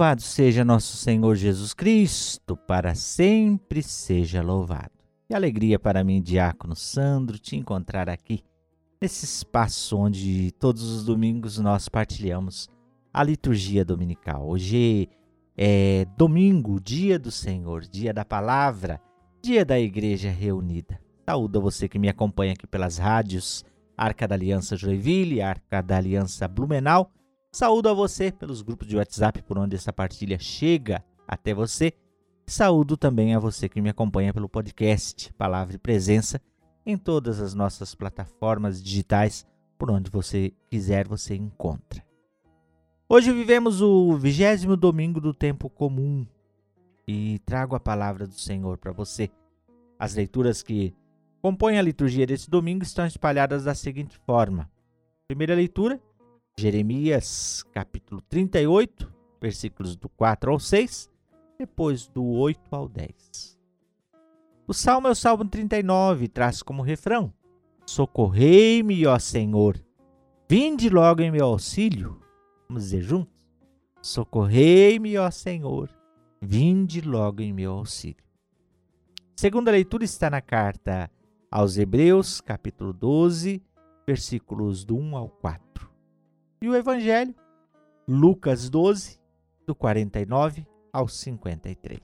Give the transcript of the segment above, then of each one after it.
Louvado seja nosso Senhor Jesus Cristo, para sempre seja louvado. Que alegria para mim, Diácono Sandro, te encontrar aqui, nesse espaço onde todos os domingos nós partilhamos a liturgia dominical. Hoje é domingo, dia do Senhor, dia da palavra, dia da igreja reunida. Saúdo a você que me acompanha aqui pelas rádios Arca da Aliança Joinville, Arca da Aliança Blumenau Saúdo a você pelos grupos de WhatsApp por onde essa partilha chega até você. Saúdo também a você que me acompanha pelo podcast Palavra e Presença em todas as nossas plataformas digitais, por onde você quiser você encontra. Hoje vivemos o vigésimo domingo do tempo comum e trago a palavra do Senhor para você. As leituras que compõem a liturgia desse domingo estão espalhadas da seguinte forma: primeira leitura, Jeremias capítulo 38, versículos do 4 ao 6, depois do 8 ao 10. O salmo é o salmo 39, traz como refrão: Socorrei-me, ó Senhor, vinde logo em meu auxílio. Vamos dizer juntos? Socorrei-me, ó Senhor, vinde logo em meu auxílio. Segunda leitura está na carta aos Hebreus, capítulo 12, versículos do 1 ao 4. E o Evangelho, Lucas 12, do 49 ao 53.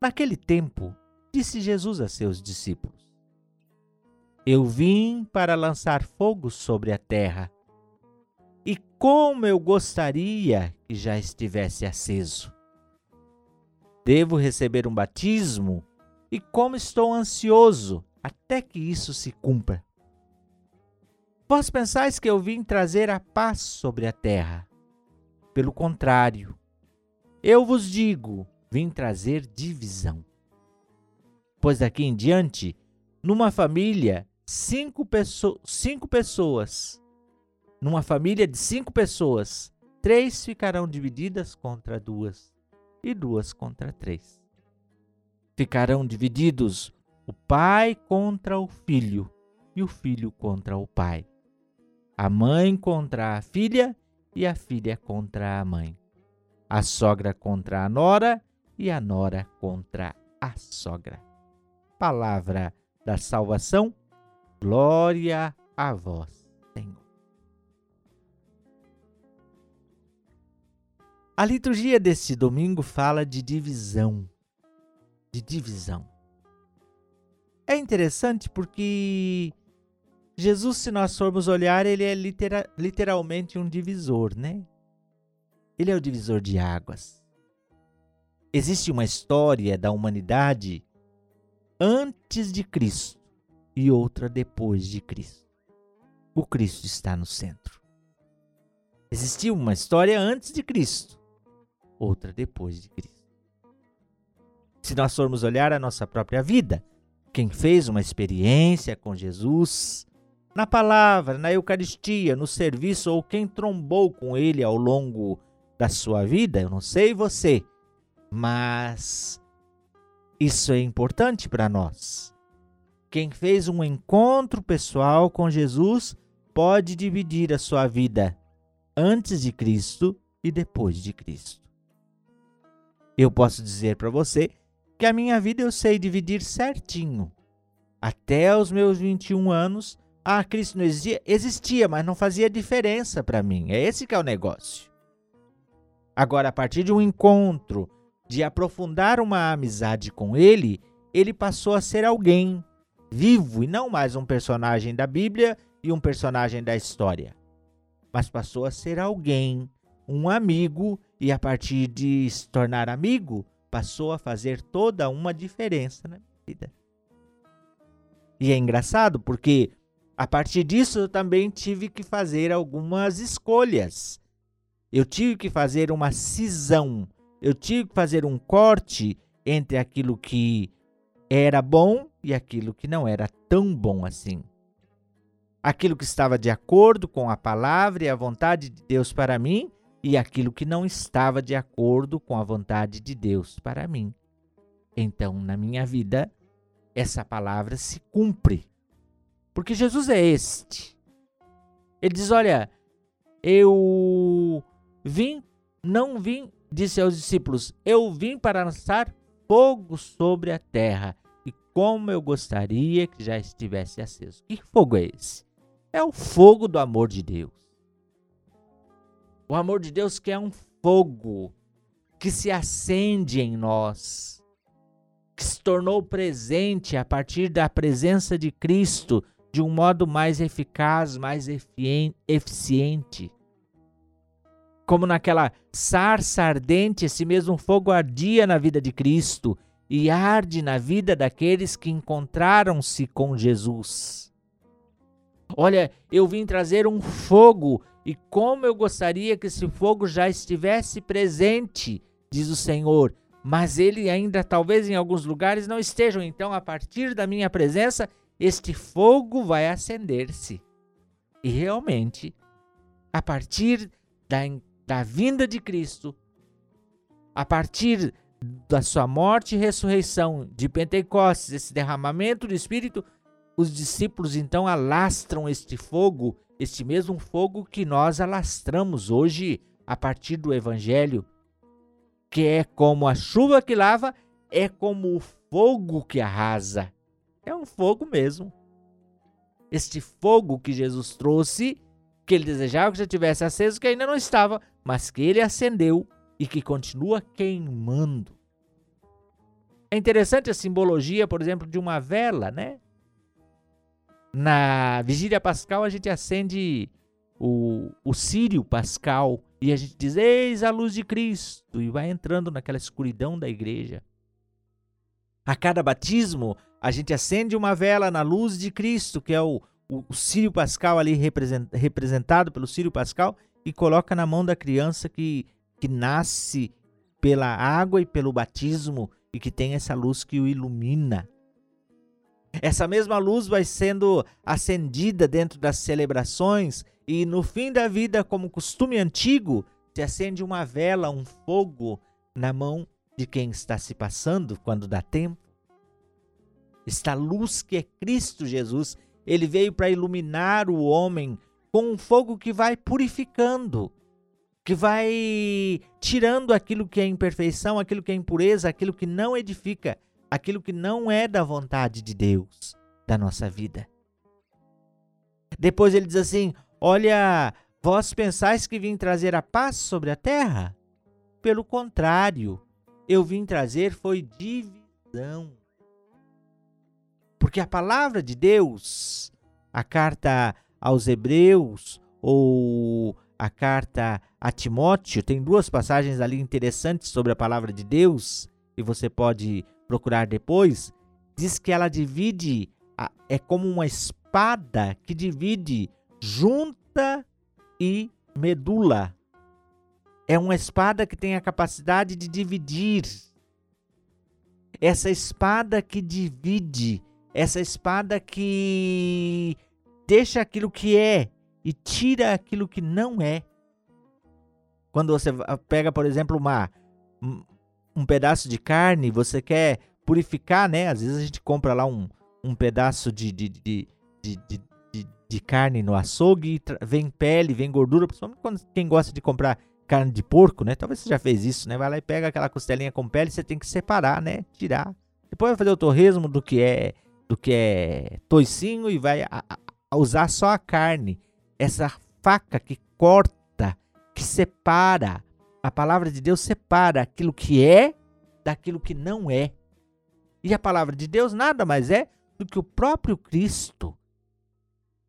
Naquele tempo, disse Jesus a seus discípulos: Eu vim para lançar fogo sobre a terra, e como eu gostaria que já estivesse aceso. Devo receber um batismo, e como estou ansioso até que isso se cumpra. Vós pensais que eu vim trazer a paz sobre a terra. Pelo contrário, eu vos digo, vim trazer divisão. Pois daqui em diante, numa família, cinco, cinco pessoas, numa família de cinco pessoas, três ficarão divididas contra duas e duas contra três. Ficarão divididos o pai contra o filho e o filho contra o pai a mãe contra a filha e a filha contra a mãe, a sogra contra a nora e a nora contra a sogra. Palavra da salvação, glória a vós, Senhor. A liturgia deste domingo fala de divisão. De divisão. É interessante porque Jesus, se nós formos olhar, ele é litera literalmente um divisor, né? Ele é o divisor de águas. Existe uma história da humanidade antes de Cristo e outra depois de Cristo. O Cristo está no centro. Existiu uma história antes de Cristo, outra depois de Cristo. Se nós formos olhar a nossa própria vida, quem fez uma experiência com Jesus, na palavra, na Eucaristia, no serviço ou quem trombou com ele ao longo da sua vida, eu não sei você, mas isso é importante para nós. Quem fez um encontro pessoal com Jesus pode dividir a sua vida antes de Cristo e depois de Cristo. Eu posso dizer para você que a minha vida eu sei dividir certinho. Até os meus 21 anos, ah, Cristo não existia? Existia, mas não fazia diferença para mim. É esse que é o negócio. Agora, a partir de um encontro, de aprofundar uma amizade com ele, ele passou a ser alguém vivo e não mais um personagem da Bíblia e um personagem da história. Mas passou a ser alguém, um amigo, e a partir de se tornar amigo, passou a fazer toda uma diferença na vida. E é engraçado porque a partir disso, eu também tive que fazer algumas escolhas. Eu tive que fazer uma cisão. Eu tive que fazer um corte entre aquilo que era bom e aquilo que não era tão bom assim. Aquilo que estava de acordo com a palavra e a vontade de Deus para mim e aquilo que não estava de acordo com a vontade de Deus para mim. Então, na minha vida, essa palavra se cumpre. Porque Jesus é este. Ele diz: Olha, eu vim, não vim, disse aos discípulos: Eu vim para lançar fogo sobre a terra, e como eu gostaria que já estivesse aceso. Que fogo é esse? É o fogo do amor de Deus. O amor de Deus que é um fogo que se acende em nós, que se tornou presente a partir da presença de Cristo de um modo mais eficaz, mais eficiente. Como naquela sarça ardente, esse mesmo fogo ardia na vida de Cristo e arde na vida daqueles que encontraram-se com Jesus. Olha, eu vim trazer um fogo e como eu gostaria que esse fogo já estivesse presente, diz o Senhor, mas ele ainda talvez em alguns lugares não estejam. Então, a partir da minha presença, este fogo vai acender-se. E realmente, a partir da, da vinda de Cristo, a partir da sua morte e ressurreição de Pentecostes, esse derramamento do Espírito, os discípulos então alastram este fogo, este mesmo fogo que nós alastramos hoje a partir do Evangelho, que é como a chuva que lava, é como o fogo que arrasa. É um fogo mesmo. Este fogo que Jesus trouxe, que ele desejava que já tivesse aceso, que ainda não estava, mas que ele acendeu e que continua queimando. É interessante a simbologia, por exemplo, de uma vela, né? Na vigília pascal a gente acende o, o sírio pascal e a gente diz: Eis a luz de Cristo, e vai entrando naquela escuridão da igreja. A cada batismo, a gente acende uma vela na luz de Cristo, que é o, o, o Sírio Pascal ali represent, representado pelo Sírio Pascal, e coloca na mão da criança que, que nasce pela água e pelo batismo e que tem essa luz que o ilumina. Essa mesma luz vai sendo acendida dentro das celebrações e no fim da vida, como costume antigo, se acende uma vela, um fogo na mão de quem está se passando quando dá tempo. Esta luz que é Cristo Jesus, ele veio para iluminar o homem com um fogo que vai purificando, que vai tirando aquilo que é imperfeição, aquilo que é impureza, aquilo que não edifica, aquilo que não é da vontade de Deus da nossa vida. Depois ele diz assim: Olha, vós pensais que vim trazer a paz sobre a terra? Pelo contrário, eu vim trazer foi divisão. Porque a palavra de Deus, a carta aos Hebreus ou a carta a Timóteo, tem duas passagens ali interessantes sobre a palavra de Deus, e você pode procurar depois. Diz que ela divide, é como uma espada que divide junta e medula. É uma espada que tem a capacidade de dividir. Essa espada que divide essa espada que deixa aquilo que é e tira aquilo que não é. Quando você pega, por exemplo, uma, um pedaço de carne, você quer purificar, né? Às vezes a gente compra lá um, um pedaço de, de, de, de, de, carne no açougue, vem pele, vem gordura, principalmente quando quem gosta de comprar carne de porco, né? Talvez você já fez isso, né? Vai lá e pega aquela costelinha com pele, você tem que separar, né? Tirar. Depois vai fazer o torresmo do que é do que é toicinho e vai a, a usar só a carne. Essa faca que corta, que separa. A palavra de Deus separa aquilo que é daquilo que não é. E a palavra de Deus nada mais é do que o próprio Cristo.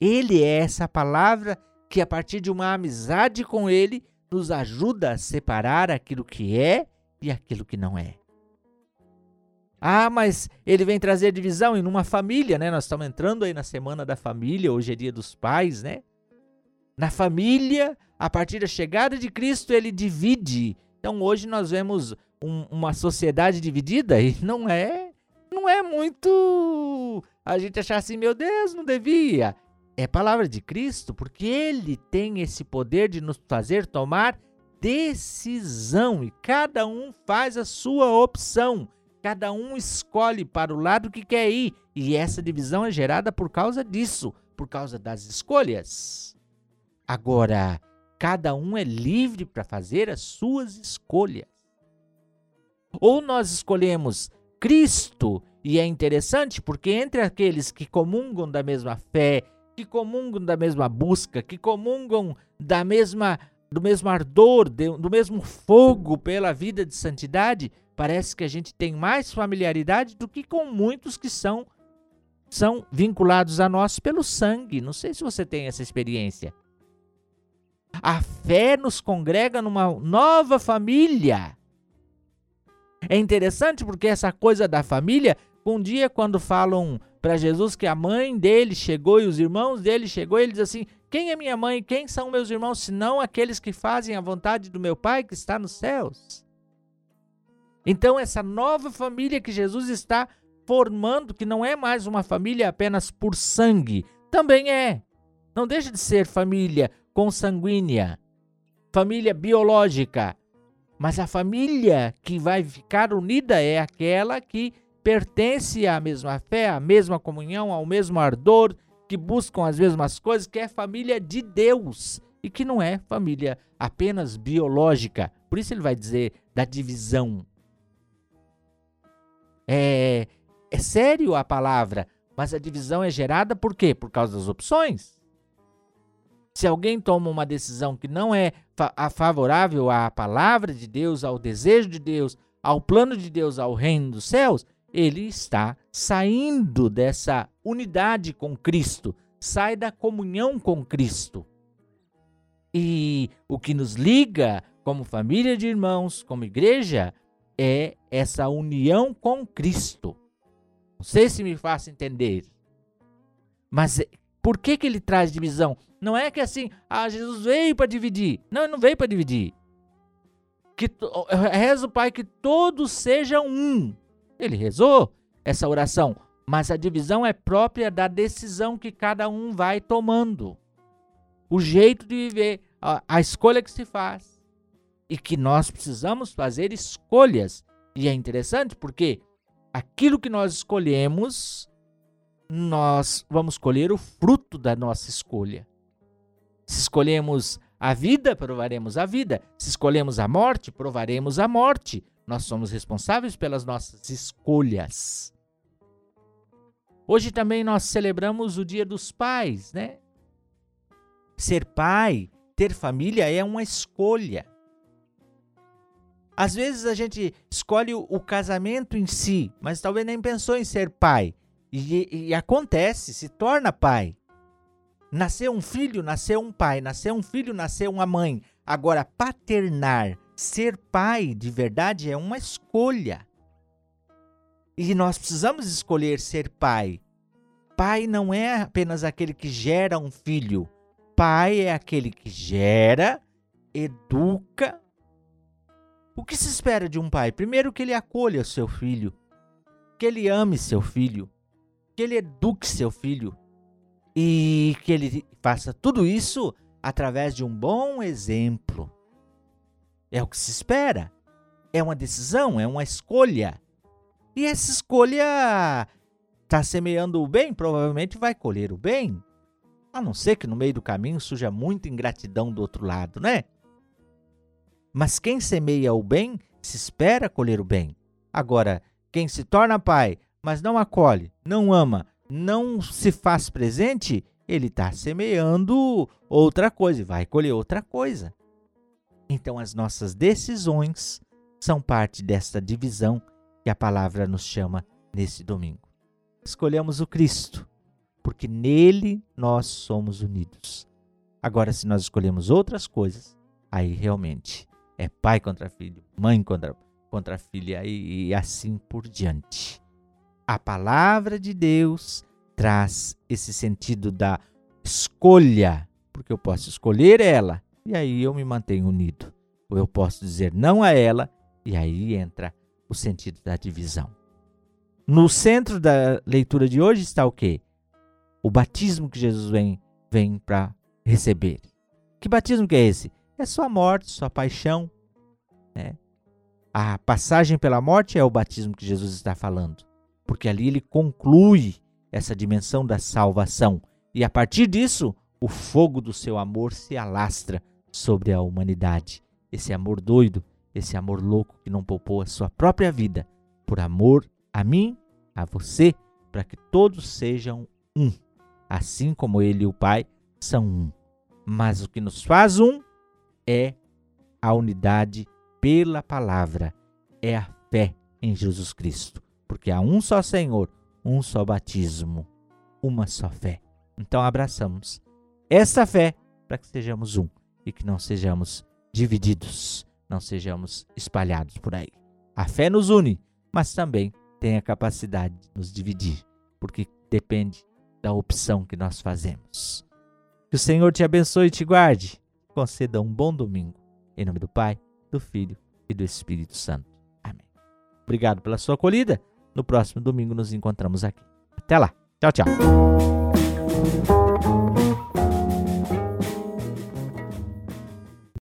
Ele é essa palavra que, a partir de uma amizade com Ele, nos ajuda a separar aquilo que é e aquilo que não é. Ah, mas ele vem trazer divisão em uma família, né? Nós estamos entrando aí na semana da família, hoje é dia dos pais, né? Na família, a partir da chegada de Cristo, ele divide. Então hoje nós vemos um, uma sociedade dividida e não é, não é muito a gente achar assim, meu Deus, não devia. É palavra de Cristo, porque ele tem esse poder de nos fazer tomar decisão e cada um faz a sua opção. Cada um escolhe para o lado que quer ir, e essa divisão é gerada por causa disso, por causa das escolhas. Agora, Cada um é livre para fazer as suas escolhas. Ou nós escolhemos Cristo, e é interessante porque entre aqueles que comungam da mesma fé, que comungam da mesma busca, que comungam da mesma do mesmo ardor, do mesmo fogo pela vida de santidade, parece que a gente tem mais familiaridade do que com muitos que são são vinculados a nós pelo sangue. Não sei se você tem essa experiência. A fé nos congrega numa nova família. É interessante porque essa coisa da família, um dia quando falam para Jesus que a mãe dele chegou e os irmãos dele chegou, ele diz assim: "Quem é minha mãe? Quem são meus irmãos, senão aqueles que fazem a vontade do meu Pai que está nos céus?" Então essa nova família que Jesus está formando, que não é mais uma família apenas por sangue, também é. Não deixa de ser família consanguínea, família biológica. Mas a família que vai ficar unida é aquela que pertence à mesma fé, à mesma comunhão, ao mesmo ardor, que buscam as mesmas coisas, que é família de Deus e que não é família apenas biológica. Por isso ele vai dizer da divisão. É, é sério a palavra, mas a divisão é gerada por quê? Por causa das opções. Se alguém toma uma decisão que não é favorável à palavra de Deus, ao desejo de Deus, ao plano de Deus, ao reino dos céus, ele está saindo dessa unidade com Cristo, sai da comunhão com Cristo. E o que nos liga como família de irmãos, como igreja, é essa união com Cristo. Não sei se me faço entender. Mas por que, que ele traz divisão? Não é que assim, ah, Jesus veio para dividir. Não, ele não veio para dividir. Que reza o Pai que todos sejam um. Ele rezou essa oração, mas a divisão é própria da decisão que cada um vai tomando. O jeito de viver, a, a escolha que se faz. E que nós precisamos fazer escolhas. E é interessante porque aquilo que nós escolhemos, nós vamos colher o fruto da nossa escolha. Se escolhemos a vida, provaremos a vida. Se escolhemos a morte, provaremos a morte. Nós somos responsáveis pelas nossas escolhas. Hoje também nós celebramos o Dia dos Pais, né? Ser pai, ter família é uma escolha. Às vezes a gente escolhe o, casamento em si, mas talvez nem pensou em ser pai. E, e, acontece, se torna pai. Nasceu um filho, nasceu um pai. Nasceu um filho, nasceu uma mãe. Agora, paternar, ser pai de verdade é uma escolha. E nós precisamos escolher ser pai. Pai não é apenas aquele que gera um filho. Pai é aquele que gera, educa, o que se espera de um pai? Primeiro, que ele acolha seu filho, que ele ame seu filho, que ele eduque seu filho e que ele faça tudo isso através de um bom exemplo. É o que se espera. É uma decisão, é uma escolha. E essa escolha está semeando o bem, provavelmente vai colher o bem. A não ser que no meio do caminho surja muita ingratidão do outro lado, né? Mas quem semeia o bem, se espera colher o bem. Agora, quem se torna pai, mas não acolhe, não ama, não se faz presente, ele está semeando outra coisa e vai colher outra coisa. Então, as nossas decisões são parte desta divisão que a palavra nos chama nesse domingo. Escolhemos o Cristo, porque nele nós somos unidos. Agora, se nós escolhemos outras coisas, aí realmente é pai contra filho, mãe contra, contra filha e, e assim por diante. A palavra de Deus traz esse sentido da escolha, porque eu posso escolher ela e aí eu me mantenho unido. Ou eu posso dizer não a ela e aí entra o sentido da divisão. No centro da leitura de hoje está o quê? O batismo que Jesus vem, vem para receber. Que batismo que é esse? É sua morte, sua paixão. Né? A passagem pela morte é o batismo que Jesus está falando, porque ali ele conclui essa dimensão da salvação. E a partir disso, o fogo do seu amor se alastra sobre a humanidade. Esse amor doido, esse amor louco que não poupou a sua própria vida por amor a mim, a você, para que todos sejam um, assim como ele e o Pai são um. Mas o que nos faz um é a unidade pela palavra, é a fé em Jesus Cristo, porque há um só Senhor, um só batismo, uma só fé. Então abraçamos essa fé para que sejamos um e que não sejamos divididos, não sejamos espalhados por aí. A fé nos une, mas também tem a capacidade de nos dividir, porque depende da opção que nós fazemos. Que o Senhor te abençoe e te guarde. Conceda um bom domingo. Em nome do Pai, do Filho e do Espírito Santo. Amém. Obrigado pela sua acolhida. No próximo domingo nos encontramos aqui. Até lá. Tchau, tchau.